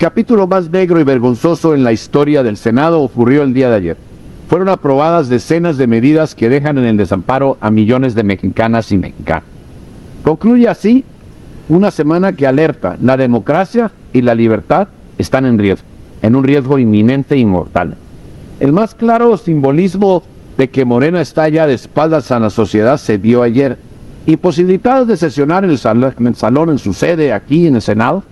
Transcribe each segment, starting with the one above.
Capítulo más negro y vergonzoso en la historia del Senado ocurrió el día de ayer fueron aprobadas decenas de medidas que dejan en el desamparo a millones de mexicanas y mexicanos. Concluye así una semana que alerta, la democracia y la libertad están en riesgo, en un riesgo inminente e inmortal. El más claro simbolismo de que Morena está ya de espaldas a la sociedad se dio ayer, imposibilitados de sesionar en el, salón, en el salón, en su sede, aquí en el Senado,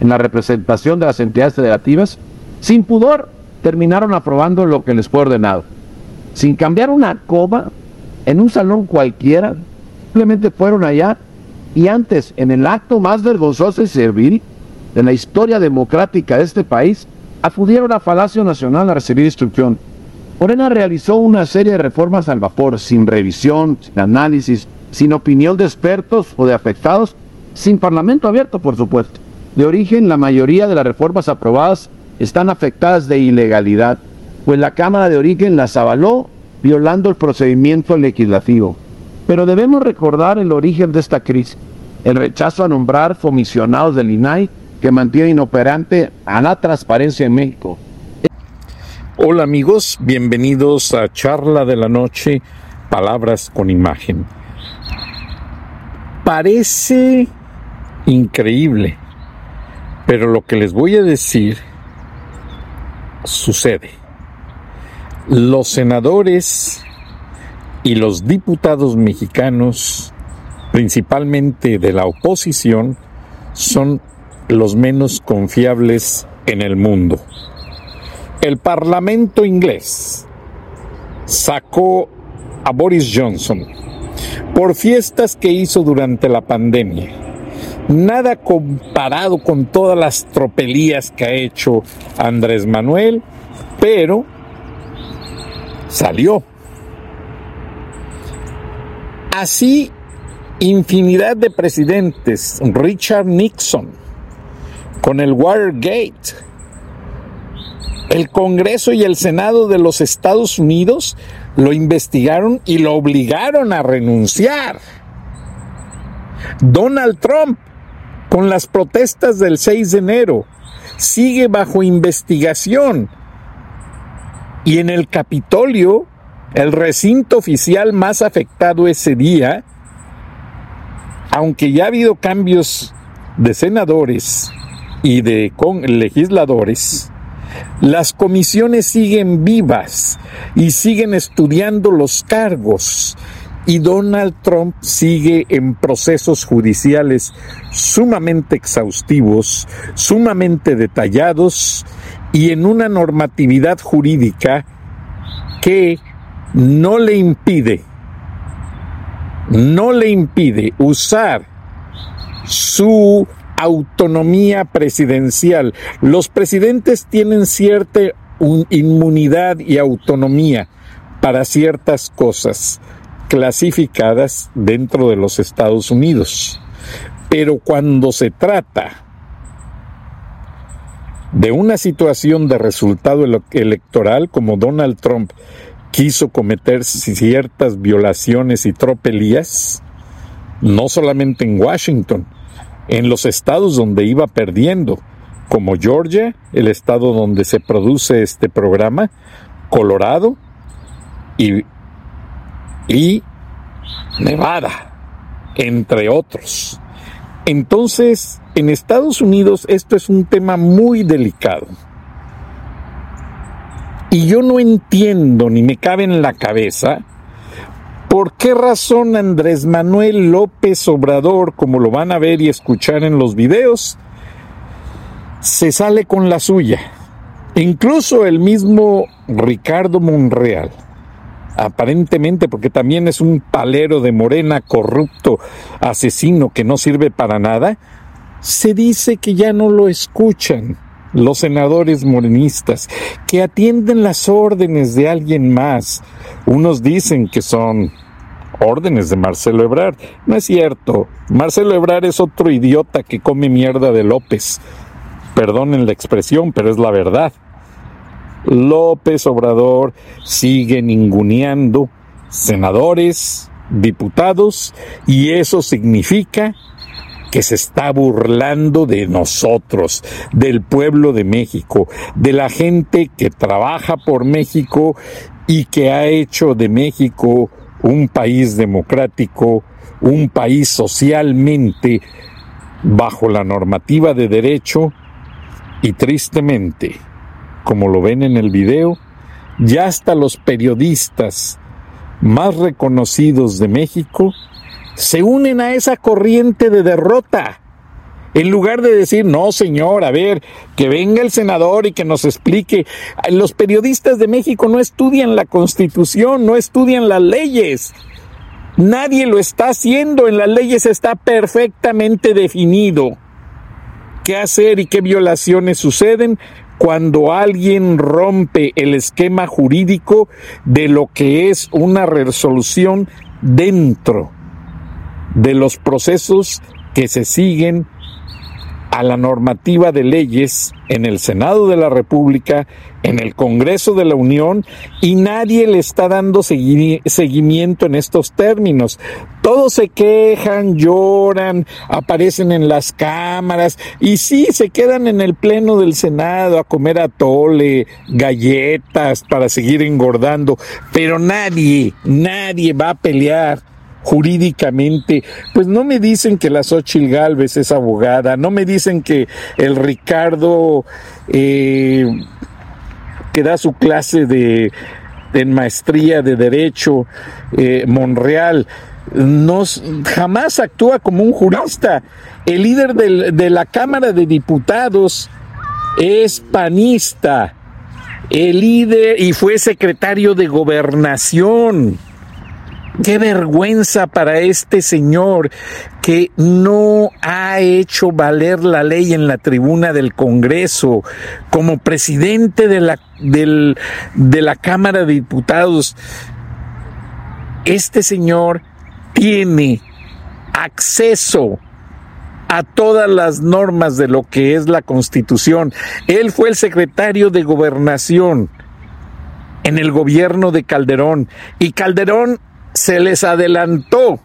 en la representación de las entidades federativas, sin pudor terminaron aprobando lo que les fue ordenado. Sin cambiar una coma, en un salón cualquiera, simplemente fueron allá y antes, en el acto más vergonzoso y servil de la historia democrática de este país, acudieron a Palacio Nacional a recibir instrucción. Morena realizó una serie de reformas al vapor, sin revisión, sin análisis, sin opinión de expertos o de afectados, sin parlamento abierto, por supuesto. De origen, la mayoría de las reformas aprobadas están afectadas de ilegalidad, pues la Cámara de Origen las avaló violando el procedimiento legislativo. Pero debemos recordar el origen de esta crisis, el rechazo a nombrar comisionados del INAI que mantiene inoperante a la transparencia en México. Hola amigos, bienvenidos a Charla de la Noche, Palabras con Imagen. Parece increíble, pero lo que les voy a decir sucede. Los senadores y los diputados mexicanos, principalmente de la oposición, son los menos confiables en el mundo. El Parlamento inglés sacó a Boris Johnson por fiestas que hizo durante la pandemia Nada comparado con todas las tropelías que ha hecho Andrés Manuel, pero salió. Así, infinidad de presidentes, Richard Nixon, con el Watergate, el Congreso y el Senado de los Estados Unidos lo investigaron y lo obligaron a renunciar. Donald Trump con las protestas del 6 de enero. Sigue bajo investigación. Y en el Capitolio, el recinto oficial más afectado ese día, aunque ya ha habido cambios de senadores y de legisladores, las comisiones siguen vivas y siguen estudiando los cargos y Donald Trump sigue en procesos judiciales sumamente exhaustivos, sumamente detallados y en una normatividad jurídica que no le impide, no le impide usar su autonomía presidencial. Los presidentes tienen cierta inmunidad y autonomía para ciertas cosas clasificadas dentro de los Estados Unidos. Pero cuando se trata de una situación de resultado electoral como Donald Trump quiso cometer ciertas violaciones y tropelías, no solamente en Washington, en los estados donde iba perdiendo, como Georgia, el estado donde se produce este programa, Colorado y y Nevada, entre otros. Entonces, en Estados Unidos esto es un tema muy delicado. Y yo no entiendo ni me cabe en la cabeza ¿Por qué razón Andrés Manuel López Obrador, como lo van a ver y escuchar en los videos, se sale con la suya? Incluso el mismo Ricardo Monreal, aparentemente porque también es un palero de morena, corrupto, asesino que no sirve para nada, se dice que ya no lo escuchan los senadores morenistas, que atienden las órdenes de alguien más. Unos dicen que son órdenes de Marcelo Ebrard. No es cierto. Marcelo Ebrard es otro idiota que come mierda de López. Perdonen la expresión, pero es la verdad. López Obrador sigue ninguneando senadores, diputados, y eso significa que se está burlando de nosotros, del pueblo de México, de la gente que trabaja por México y que ha hecho de México un país democrático, un país socialmente bajo la normativa de derecho y tristemente, como lo ven en el video, ya hasta los periodistas más reconocidos de México se unen a esa corriente de derrota. En lugar de decir, no, señor, a ver, que venga el senador y que nos explique. Los periodistas de México no estudian la constitución, no estudian las leyes. Nadie lo está haciendo. En las leyes está perfectamente definido qué hacer y qué violaciones suceden cuando alguien rompe el esquema jurídico de lo que es una resolución dentro de los procesos que se siguen a la normativa de leyes en el Senado de la República, en el Congreso de la Unión, y nadie le está dando seguimiento en estos términos. Todos se quejan, lloran, aparecen en las cámaras y sí, se quedan en el Pleno del Senado a comer atole, galletas para seguir engordando, pero nadie, nadie va a pelear jurídicamente, pues no me dicen que la Xochil Galvez es abogada, no me dicen que el Ricardo eh, que da su clase de en maestría de derecho eh, Monreal no, jamás actúa como un jurista. El líder de la Cámara de Diputados es panista. El líder y fue secretario de gobernación. Qué vergüenza para este señor que no ha hecho valer la ley en la tribuna del Congreso como presidente de la, de la Cámara de Diputados. Este señor tiene acceso a todas las normas de lo que es la Constitución. Él fue el secretario de Gobernación en el gobierno de Calderón y Calderón se les adelantó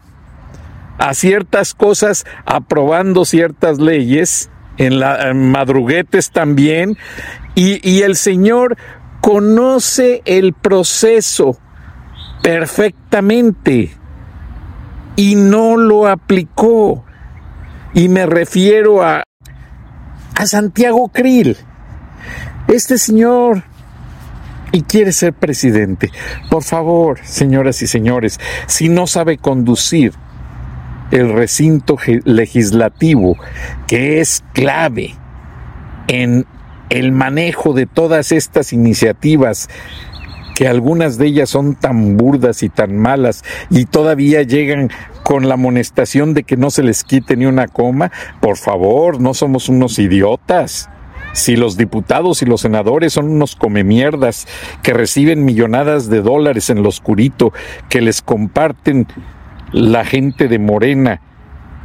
a ciertas cosas aprobando ciertas leyes, en, la, madruguetes también, y, y el Señor conoce el proceso perfectamente y no lo aplicó. Y me refiero a, a Santiago Krill. Este señor y quiere ser presidente. Por favor, señoras y señores, si no sabe conducir el recinto legislativo, que es clave en el manejo de todas estas iniciativas que algunas de ellas son tan burdas y tan malas y todavía llegan con la amonestación de que no se les quite ni una coma, por favor, no somos unos idiotas si los diputados y los senadores son unos comemierdas que reciben millonadas de dólares en lo oscurito, que les comparten la gente de Morena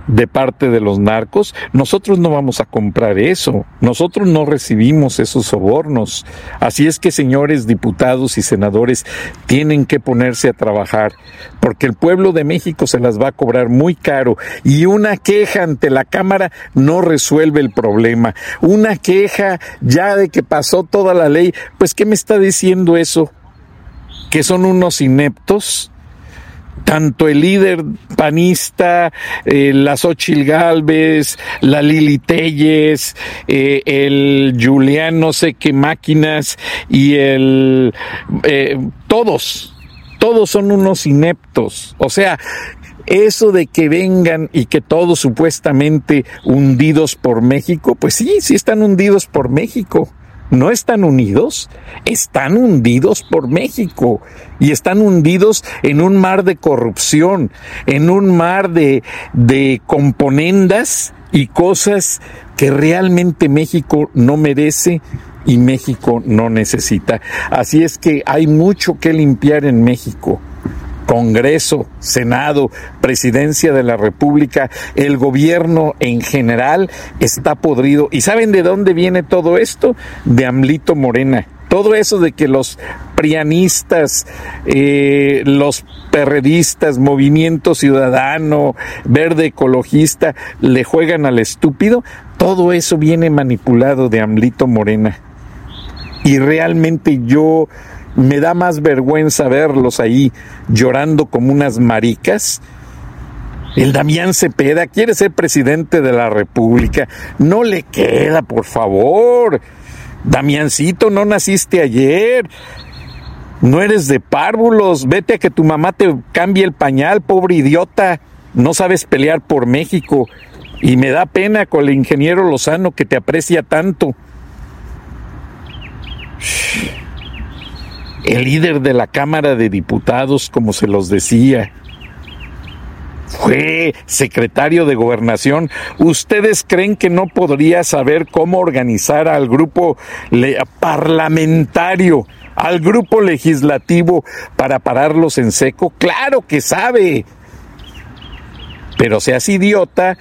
de parte de los narcos, nosotros no vamos a comprar eso, nosotros no recibimos esos sobornos. Así es que, señores diputados y senadores, tienen que ponerse a trabajar, porque el pueblo de México se las va a cobrar muy caro y una queja ante la Cámara no resuelve el problema. Una queja ya de que pasó toda la ley, pues ¿qué me está diciendo eso? ¿Que son unos ineptos? Tanto el líder panista, eh, la Xochil Galvez, la Lili Telles, eh, el Julián no sé qué máquinas y el... Eh, todos, todos son unos ineptos. O sea, eso de que vengan y que todos supuestamente hundidos por México, pues sí, sí están hundidos por México. No están unidos, están hundidos por México y están hundidos en un mar de corrupción, en un mar de, de componendas y cosas que realmente México no merece y México no necesita. Así es que hay mucho que limpiar en México. Congreso, Senado, Presidencia de la República, el gobierno en general está podrido. ¿Y saben de dónde viene todo esto? De Amlito Morena. Todo eso de que los prianistas, eh, los perredistas, Movimiento Ciudadano, Verde Ecologista, le juegan al estúpido, todo eso viene manipulado de Amlito Morena. Y realmente yo me da más vergüenza verlos ahí llorando como unas maricas. El Damián Cepeda quiere ser presidente de la República. No le queda, por favor. Damiancito, no naciste ayer. No eres de párvulos. Vete a que tu mamá te cambie el pañal, pobre idiota. No sabes pelear por México. Y me da pena con el ingeniero Lozano que te aprecia tanto el líder de la Cámara de Diputados, como se los decía, fue secretario de gobernación. ¿Ustedes creen que no podría saber cómo organizar al grupo parlamentario, al grupo legislativo para pararlos en seco? Claro que sabe. Pero seas idiota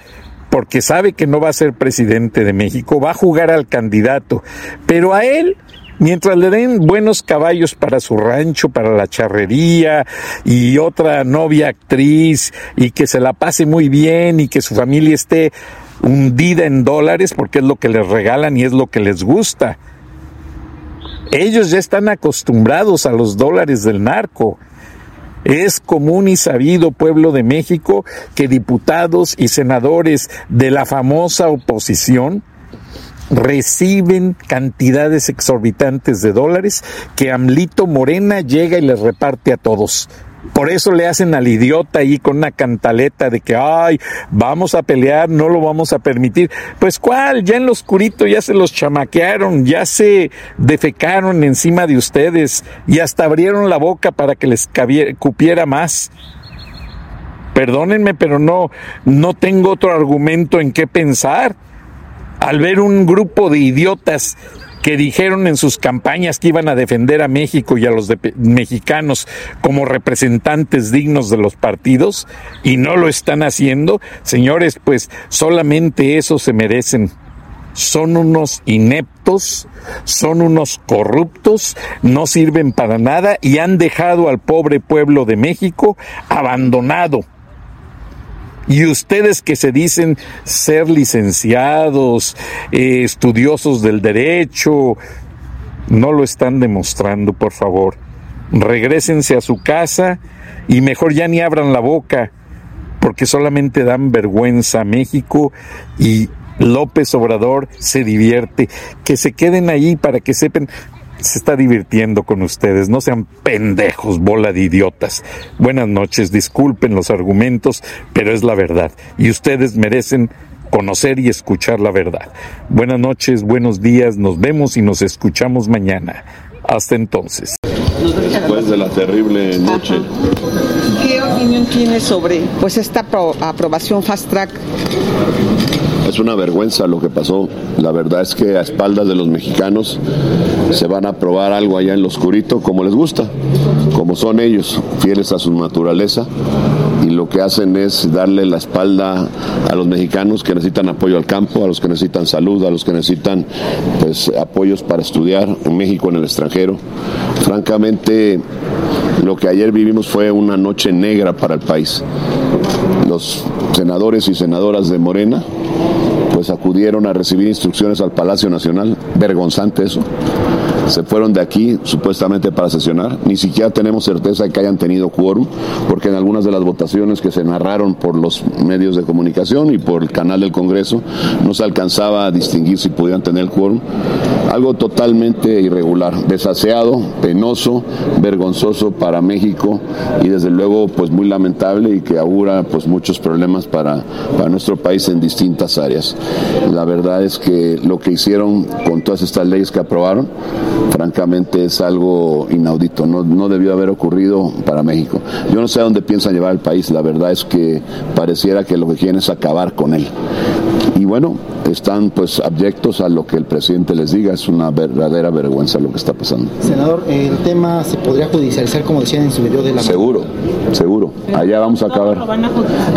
porque sabe que no va a ser presidente de México, va a jugar al candidato. Pero a él mientras le den buenos caballos para su rancho, para la charrería y otra novia actriz y que se la pase muy bien y que su familia esté hundida en dólares porque es lo que les regalan y es lo que les gusta. Ellos ya están acostumbrados a los dólares del narco. Es común y sabido, pueblo de México, que diputados y senadores de la famosa oposición reciben cantidades exorbitantes de dólares que Amlito Morena llega y les reparte a todos. Por eso le hacen al idiota ahí con una cantaleta de que, ay, vamos a pelear, no lo vamos a permitir. Pues cuál, ya en lo oscurito ya se los chamaquearon, ya se defecaron encima de ustedes y hasta abrieron la boca para que les cupiera más. Perdónenme, pero no, no tengo otro argumento en qué pensar al ver un grupo de idiotas que dijeron en sus campañas que iban a defender a México y a los mexicanos como representantes dignos de los partidos y no lo están haciendo, señores, pues solamente eso se merecen. Son unos ineptos, son unos corruptos, no sirven para nada y han dejado al pobre pueblo de México abandonado y ustedes que se dicen ser licenciados, eh, estudiosos del derecho, no lo están demostrando, por favor. Regrésense a su casa y mejor ya ni abran la boca, porque solamente dan vergüenza a México y López Obrador se divierte. Que se queden ahí para que sepan, se está divirtiendo con ustedes. No sean pendejos, bola de idiotas. Buenas noches, disculpen los argumentos, pero es la verdad. Y ustedes merecen conocer y escuchar la verdad. Buenas noches, buenos días, nos vemos y nos escuchamos mañana. Hasta entonces. Después de la terrible noche. ¿Qué opinión tiene sobre pues esta aprobación fast track es una vergüenza lo que pasó. La verdad es que a espaldas de los mexicanos se van a probar algo allá en lo oscurito como les gusta, como son ellos, fieles a su naturaleza y lo que hacen es darle la espalda a los mexicanos que necesitan apoyo al campo, a los que necesitan salud, a los que necesitan pues apoyos para estudiar en México, en el extranjero. Francamente, lo que ayer vivimos fue una noche negra para el país. Los senadores y senadoras de Morena pues acudieron a recibir instrucciones al Palacio Nacional, vergonzante eso. Se fueron de aquí supuestamente para sesionar. Ni siquiera tenemos certeza de que hayan tenido quórum, porque en algunas de las votaciones que se narraron por los medios de comunicación y por el canal del Congreso no se alcanzaba a distinguir si podían tener quórum. Algo totalmente irregular, desaseado, penoso, vergonzoso para México y desde luego pues muy lamentable y que augura pues muchos problemas para, para nuestro país en distintas áreas. La verdad es que lo que hicieron con todas estas leyes que aprobaron, francamente es algo inaudito, no, no debió haber ocurrido para México. Yo no sé a dónde piensan llevar el país, la verdad es que pareciera que lo que quieren es acabar con él. Y bueno, están pues abyectos a lo que el presidente les diga, es una verdadera vergüenza lo que está pasando. Senador, el tema se podría judicializar como decían en su video de la... Seguro, seguro, allá vamos a acabar.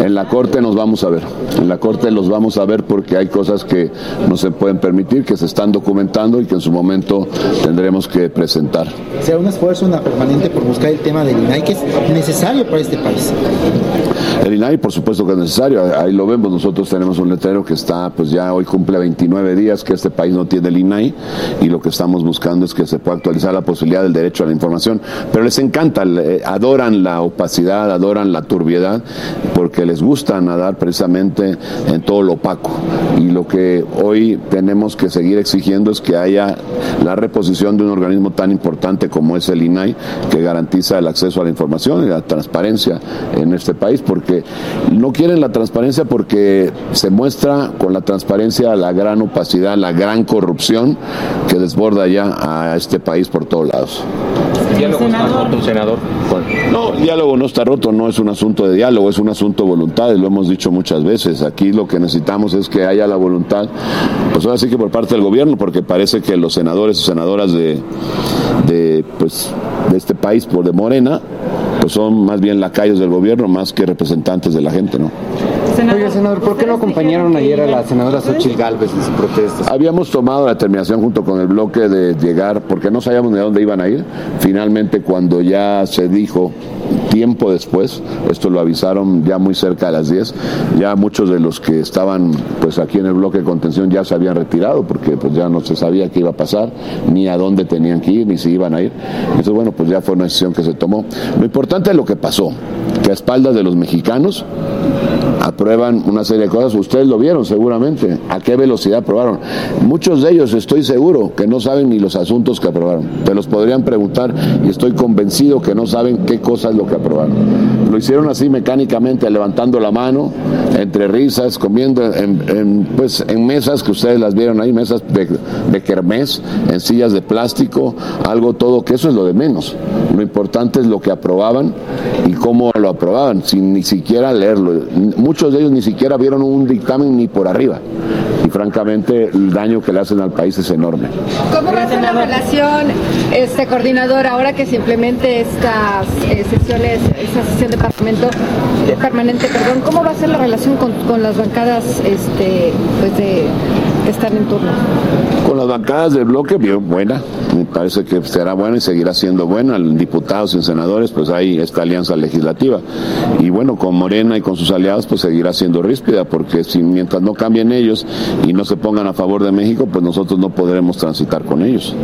En la corte nos vamos a ver, en la corte los vamos a ver porque hay cosas que no se pueden permitir, que se están documentando y que en su momento tendremos que presentar. ¿Será un esfuerzo, una permanente por buscar el tema del INAI que es necesario para este país? El INAI por supuesto que es necesario, ahí lo vemos, nosotros tenemos un letrero que está, pues ya hoy cumple 29 días que este país no tiene el INAI y lo que estamos buscando es que se pueda actualizar la posibilidad del derecho a la información, pero les encanta, adoran la opacidad, adoran la turbiedad, porque les gusta nadar precisamente en todo lo opaco. Y lo que hoy tenemos que seguir exigiendo es que haya la reposición de un organismo tan importante como es el INAI, que garantiza el acceso a la información y la transparencia en este país, porque no quieren la transparencia porque se muestra con la transparencia la gran opacidad, la gran corrupción que desborda ya a este país por todos lados. ¿El diálogo está roto, senador? No, el diálogo no está roto, no es un asunto de diálogo, es un asunto de voluntad, lo hemos dicho muchas veces. Aquí lo que necesitamos es que haya la voluntad, pues ahora sí que por parte del gobierno, porque parece que los senadores y senadoras de, de, pues, de este país, por de Morena, pues son más bien lacayos del gobierno más que representantes de la gente, ¿no? Oiga, senador, ¿por qué no acompañaron ayer a la senadora Xochitl Galvez en su protesta? Habíamos tomado la determinación junto con el bloque de llegar, porque no sabíamos de dónde iban a ir. Finalmente, cuando ya se dijo tiempo después, esto lo avisaron ya muy cerca de las 10, ya muchos de los que estaban pues aquí en el bloque de contención ya se habían retirado porque pues ya no se sabía qué iba a pasar, ni a dónde tenían que ir, ni si iban a ir. Entonces bueno, pues ya fue una decisión que se tomó. Lo importante es lo que pasó, que a espaldas de los mexicanos aprueban una serie de cosas. Ustedes lo vieron seguramente. ¿A qué velocidad aprobaron? Muchos de ellos, estoy seguro, que no saben ni los asuntos que aprobaron. Te los podrían preguntar y estoy convencido que no saben qué cosa es lo que aprobaron. Lo hicieron así mecánicamente, levantando la mano, entre risas, comiendo en, pues, en mesas que ustedes las vieron ahí, mesas de, de kermés, en sillas de plástico, algo todo, que eso es lo de menos. Lo importante es lo que aprobaban y cómo lo aprobaban, sin ni siquiera leerlo muchos de ellos ni siquiera vieron un dictamen ni por arriba. Y francamente el daño que le hacen al país es enorme. ¿Cómo va a ser la relación, este coordinador, ahora que se implemente estas eh, sesiones, esta sesión de parlamento permanente, perdón, cómo va a ser la relación con, con las bancadas este, pues de están en turno? Con las bancadas del bloque, bien buena. Me parece que será buena y seguirá siendo buena. Diputados y senadores, pues hay esta alianza legislativa. Y bueno, con Morena y con sus aliados, pues seguirá siendo ríspida, porque si mientras no cambien ellos y no se pongan a favor de México, pues nosotros no podremos transitar con ellos.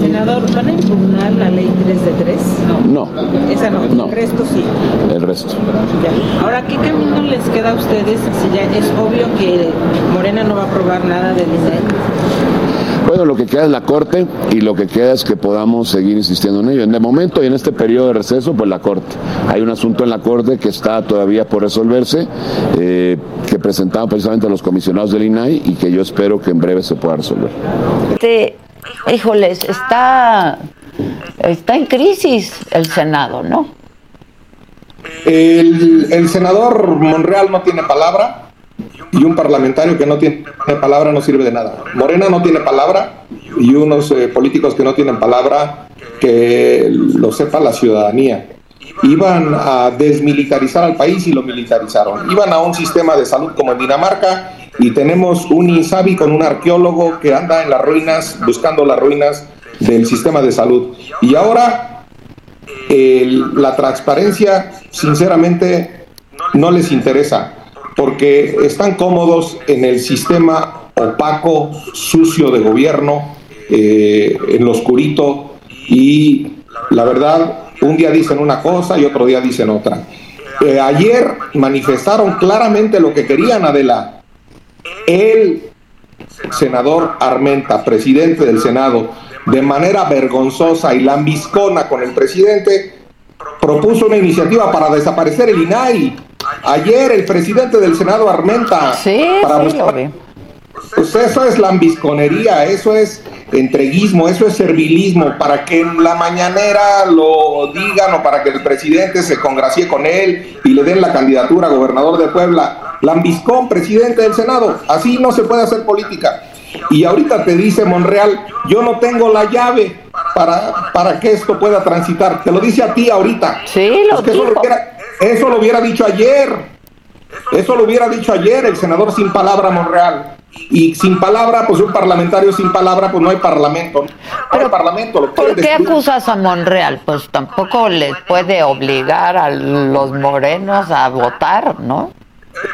Senador, ¿van a impugnar la ley 3 de 3? No. Esa no. No. El resto sí. El resto. Ya. Ahora, ¿qué camino les queda a ustedes si ya es obvio que Morena no va a aprobar nada del INE? Bueno, lo que queda es la Corte y lo que queda es que podamos seguir insistiendo en ello. En el momento y en este periodo de receso, pues la Corte. Hay un asunto en la Corte que está todavía por resolverse, eh, que presentaban precisamente los comisionados del INAI y que yo espero que en breve se pueda resolver. Este, híjoles, está, está en crisis el Senado, ¿no? El, senador Monreal no tiene palabra y un parlamentario que no tiene palabra no sirve de nada. Morena no tiene palabra y unos eh, políticos que no tienen palabra que lo sepa la ciudadanía. Iban a desmilitarizar al país y lo militarizaron. Iban a un sistema de salud como en Dinamarca y tenemos un INSABI con un arqueólogo que anda en las ruinas buscando las ruinas del sistema de salud. Y ahora la transparencia, sinceramente, no les interesa, porque están cómodos en el sistema opaco, sucio de gobierno, eh, en lo oscurito y la verdad, un día dicen una cosa y otro día dicen otra. Eh, ayer manifestaron claramente lo que querían, Adela. El senador Armenta, presidente del Senado, de manera vergonzosa y lambiscona con el presidente, propuso una iniciativa para desaparecer el INAI. Ayer el presidente del Senado Armenta para buscar, pues eso es lambisconería, eso es entreguismo, eso es servilismo, para que en la mañanera lo digan o para que el presidente se congracie con él y le den la candidatura a gobernador de Puebla. Lambiscón, presidente del Senado, así no se puede hacer política. Y ahorita te dice Monreal, yo no tengo la llave para, para que esto pueda transitar. Te lo dice a ti ahorita. Sí, lo Eso lo, hubiera, eso lo hubiera dicho ayer. Eso lo hubiera dicho ayer el senador sin palabra Monreal. Y sin palabra, pues un parlamentario sin palabra, pues no hay parlamento. No hay parlamento. Lo ¿Por qué acusas a Monreal? Pues tampoco les puede obligar a los morenos a votar, ¿no?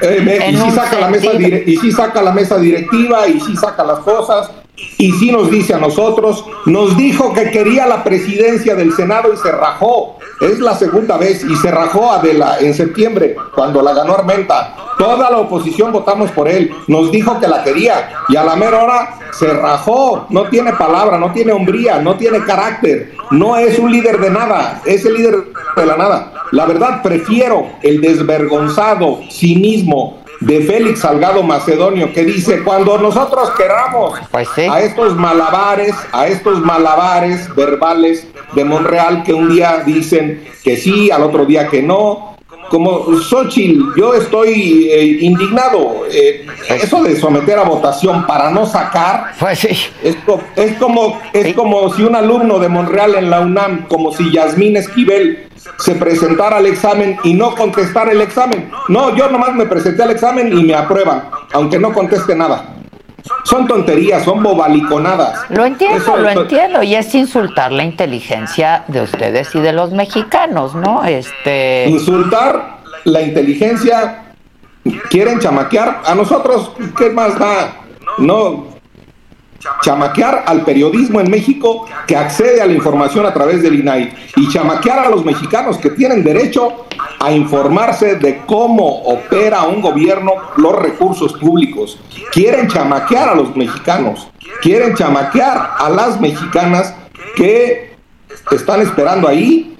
Eh, me- y, En sí saca la mesa y sí saca la mesa directiva y sí saca las cosas y sí nos dice a nosotros, nos dijo que quería la presidencia del Senado y se rajó. Es la segunda vez y se rajó Adela en septiembre cuando la ganó Armenta. Toda la oposición votamos por él. Nos dijo que la quería y a la mera hora se rajó. No tiene palabra, no tiene hombría, no tiene carácter. No es un líder de nada, es el líder de la nada. La verdad, prefiero el desvergonzado cinismo de Félix Salgado Macedonio que dice, cuando nosotros queramos a estos malabares, a estos malabares verbales de Monreal que un día dicen que sí, al otro día que no. Como Xochitl, yo estoy eh, indignado. Eh, eso de someter a votación para no sacar, pues es como es como si un alumno de Monreal en la UNAM, como si Yasmín Esquivel se presentara al examen y no contestara el examen. No, yo nomás me presenté al examen y me aprueban, aunque no conteste nada. Son tonterías, son bobaliconadas. Lo entiendo, Eso- lo entiendo, y es insultar la inteligencia de ustedes y de los mexicanos, ¿no? Este. Insultar la inteligencia, quieren chamaquear a nosotros, ¿qué más da? No, chamaquear al periodismo en México que accede a la información a través del INAI y chamaquear a los mexicanos que tienen derecho a informarse de cómo opera un gobierno los recursos públicos. Quieren chamaquear a los mexicanos, quieren chamaquear a las mexicanas que están esperando ahí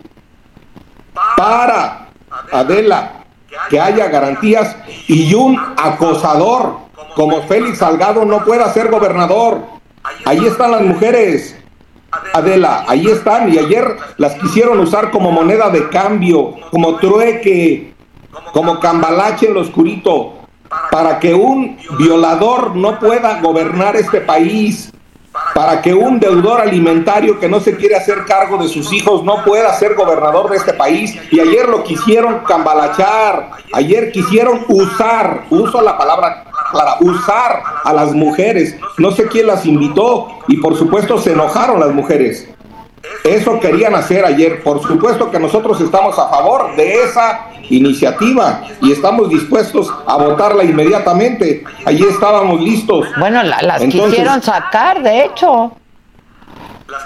para Adela que haya garantías y un acosador como Félix Salgado no pueda ser gobernador. Ahí están las mujeres. Adela, ahí están y ayer las quisieron usar como moneda de cambio, como trueque, como cambalache en lo oscurito, para que un violador no pueda gobernar este país, para que un deudor alimentario que no se quiere hacer cargo de sus hijos no pueda ser gobernador de este país. Y ayer lo quisieron cambalachar, ayer quisieron usar, uso la palabra clara, usar a las mujeres. No sé quién las invitó y por supuesto se enojaron las mujeres. Eso querían hacer ayer. Por supuesto que nosotros estamos a favor de esa iniciativa y estamos dispuestos a votarla inmediatamente. Allí estábamos listos. Bueno, la- las Entonces, quisieron sacar, de hecho.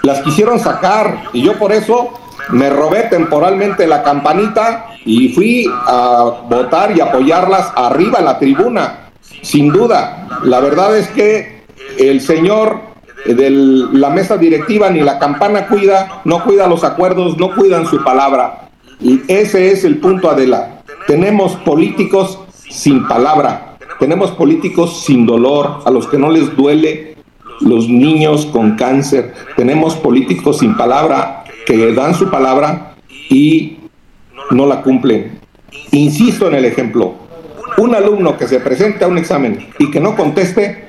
las quisieron sacar y yo por eso me robé temporalmente la campanita y fui a votar y apoyarlas arriba en la tribuna, sin duda. La verdad es que el señor de la mesa directiva ni la campana cuida, no cuida los acuerdos, no cuidan su palabra. Y ese es el punto, Adela. Tenemos políticos sin palabra, tenemos políticos sin dolor, a los que no les duele los niños con cáncer. Tenemos políticos sin palabra que dan su palabra y no la cumplen. Insisto en el ejemplo. Un alumno que se presente a un examen y que no conteste,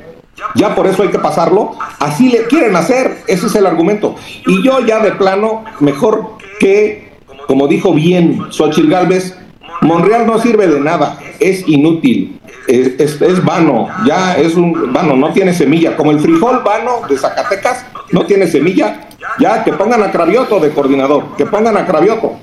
ya por eso hay que pasarlo. Así le quieren hacer, ese es el argumento. Y yo ya de plano, mejor que, como dijo bien Xochitl Galvez, Monreal no sirve de nada, es inútil, es, es- es vano, ya es un vano, no tiene semilla. Como el frijol vano de Zacatecas, no tiene semilla, ya que pongan a Cravioto de coordinador, que pongan a Cravioto.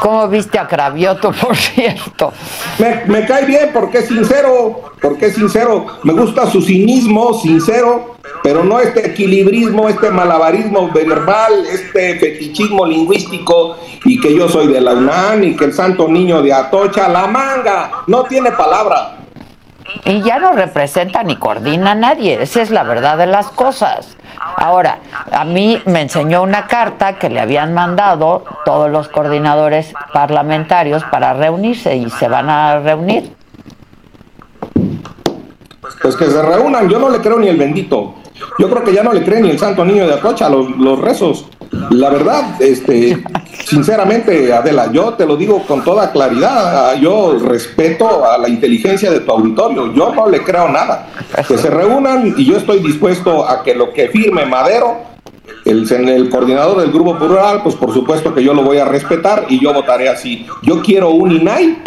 ¿Cómo viste a Cravioto, por cierto? Me, me cae bien porque es sincero, porque es sincero. Me gusta su cinismo, sincero, pero no este equilibrismo, este malabarismo verbal, este fetichismo lingüístico y que yo soy de la UNAM y que el santo niño de Atocha, la manga, no tiene palabra. Y ya no representa ni coordina a nadie, esa es la verdad de las cosas. Ahora, a mí me enseñó una carta que le habían mandado todos los coordinadores parlamentarios para reunirse y se van a reunir. Pues que se reúnan, yo no le creo ni el bendito. Yo creo que ya no le cree ni el santo niño de Atocha los, los rezos. La verdad, este, sinceramente, Adela, yo te lo digo con toda claridad, yo respeto a la inteligencia de tu auditorio, yo no le creo nada. Que se reúnan y yo estoy dispuesto a que lo que firme Madero, el, el coordinador del grupo plural, pues por supuesto que yo lo voy a respetar y yo votaré así. Yo quiero un INAI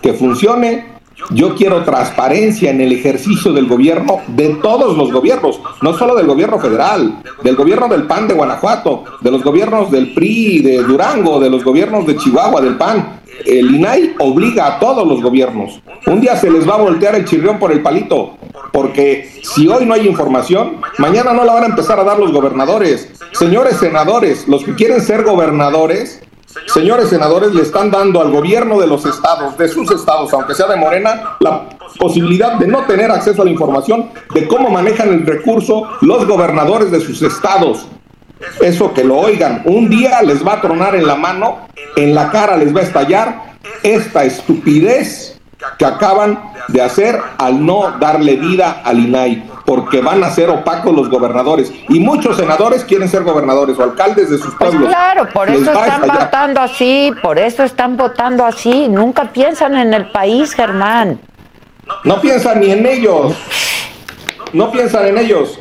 que funcione, yo quiero transparencia en el ejercicio del gobierno de todos los gobiernos, no solo del gobierno federal, del gobierno del PAN de Guanajuato, de los gobiernos del PRI de Durango, de los gobiernos de Chihuahua, del PAN. El INAI obliga a todos los gobiernos. Un día se les va a voltear el chirrión por el palito, porque si hoy no hay información, mañana no la van a empezar a dar los gobernadores. Señores senadores, los que quieren ser gobernadores, Señores senadores, le están dando al gobierno de los estados, de sus estados, aunque sea de Morena, la posibilidad de no tener acceso a la información de cómo manejan el recurso los gobernadores de sus estados. Eso que lo oigan, un día les va a tronar en la mano, en la cara les va a estallar esta estupidez que acaban de hacer al no darle vida al INAI porque van a ser opacos los gobernadores. Y muchos senadores quieren ser gobernadores o alcaldes de sus Pues pueblos. claro, por eso están votando así, por eso están votando así. Nunca piensan en el país, Germán. No piensan ni en ellos. No piensan en ellos.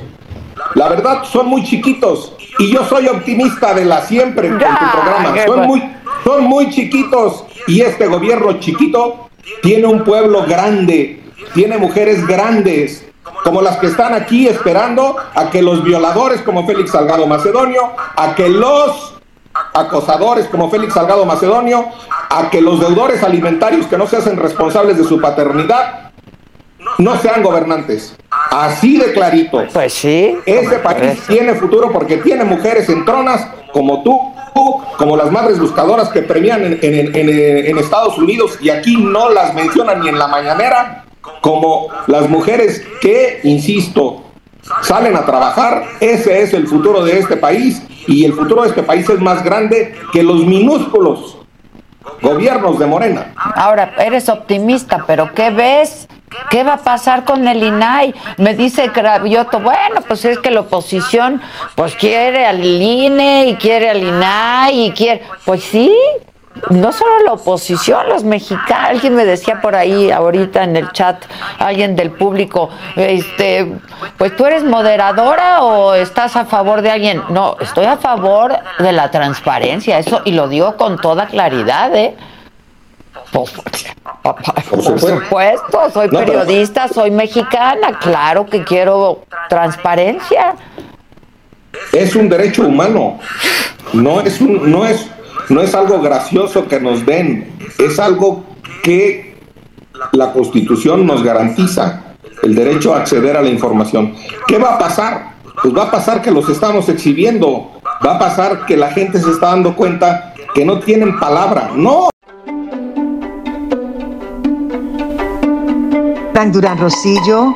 La verdad, son muy chiquitos. Y yo soy optimista de la siempre en tu programa. Son muy, son muy chiquitos. Y este gobierno chiquito tiene un pueblo grande. Tiene mujeres grandes. Como las que están aquí esperando a que los violadores como Félix Salgado Macedonio, a que los acosadores como Félix Salgado Macedonio, a que los deudores alimentarios que no se hacen responsables de su paternidad, no sean gobernantes. Así de clarito. Pues sí. Ese país tiene futuro porque tiene mujeres en tronas como tú, como las madres buscadoras que premian en, en- en- en Estados Unidos y aquí no las mencionan ni en la mañanera, como las mujeres que, insisto, salen a trabajar. Ese es el futuro de este país y el futuro de este país es más grande que los minúsculos gobiernos de Morena. Ahora, eres optimista, pero ¿qué ves? ¿Qué va a pasar con el INAI? Me dice Cravioto, bueno, pues es que la oposición pues quiere al INE y quiere al INAI y quiere... Pues sí, no solo la oposición, los mexicanos, alguien me decía por ahí ahorita en el chat, alguien del público, este, pues tú eres moderadora o estás a favor de alguien. No, estoy a favor de la transparencia, eso, y lo digo con toda claridad, ¿eh? Por, por supuesto, soy periodista, soy mexicana, claro que quiero transparencia. es un derecho humano. No es un, no es, no es algo gracioso que nos den, es algo que la Constitución nos garantiza, el derecho a acceder a la información. ¿Qué va a pasar? Pues va a pasar que los estamos exhibiendo, va a pasar que la gente se está dando cuenta que no tienen palabra. No, Frank Durán Rosillo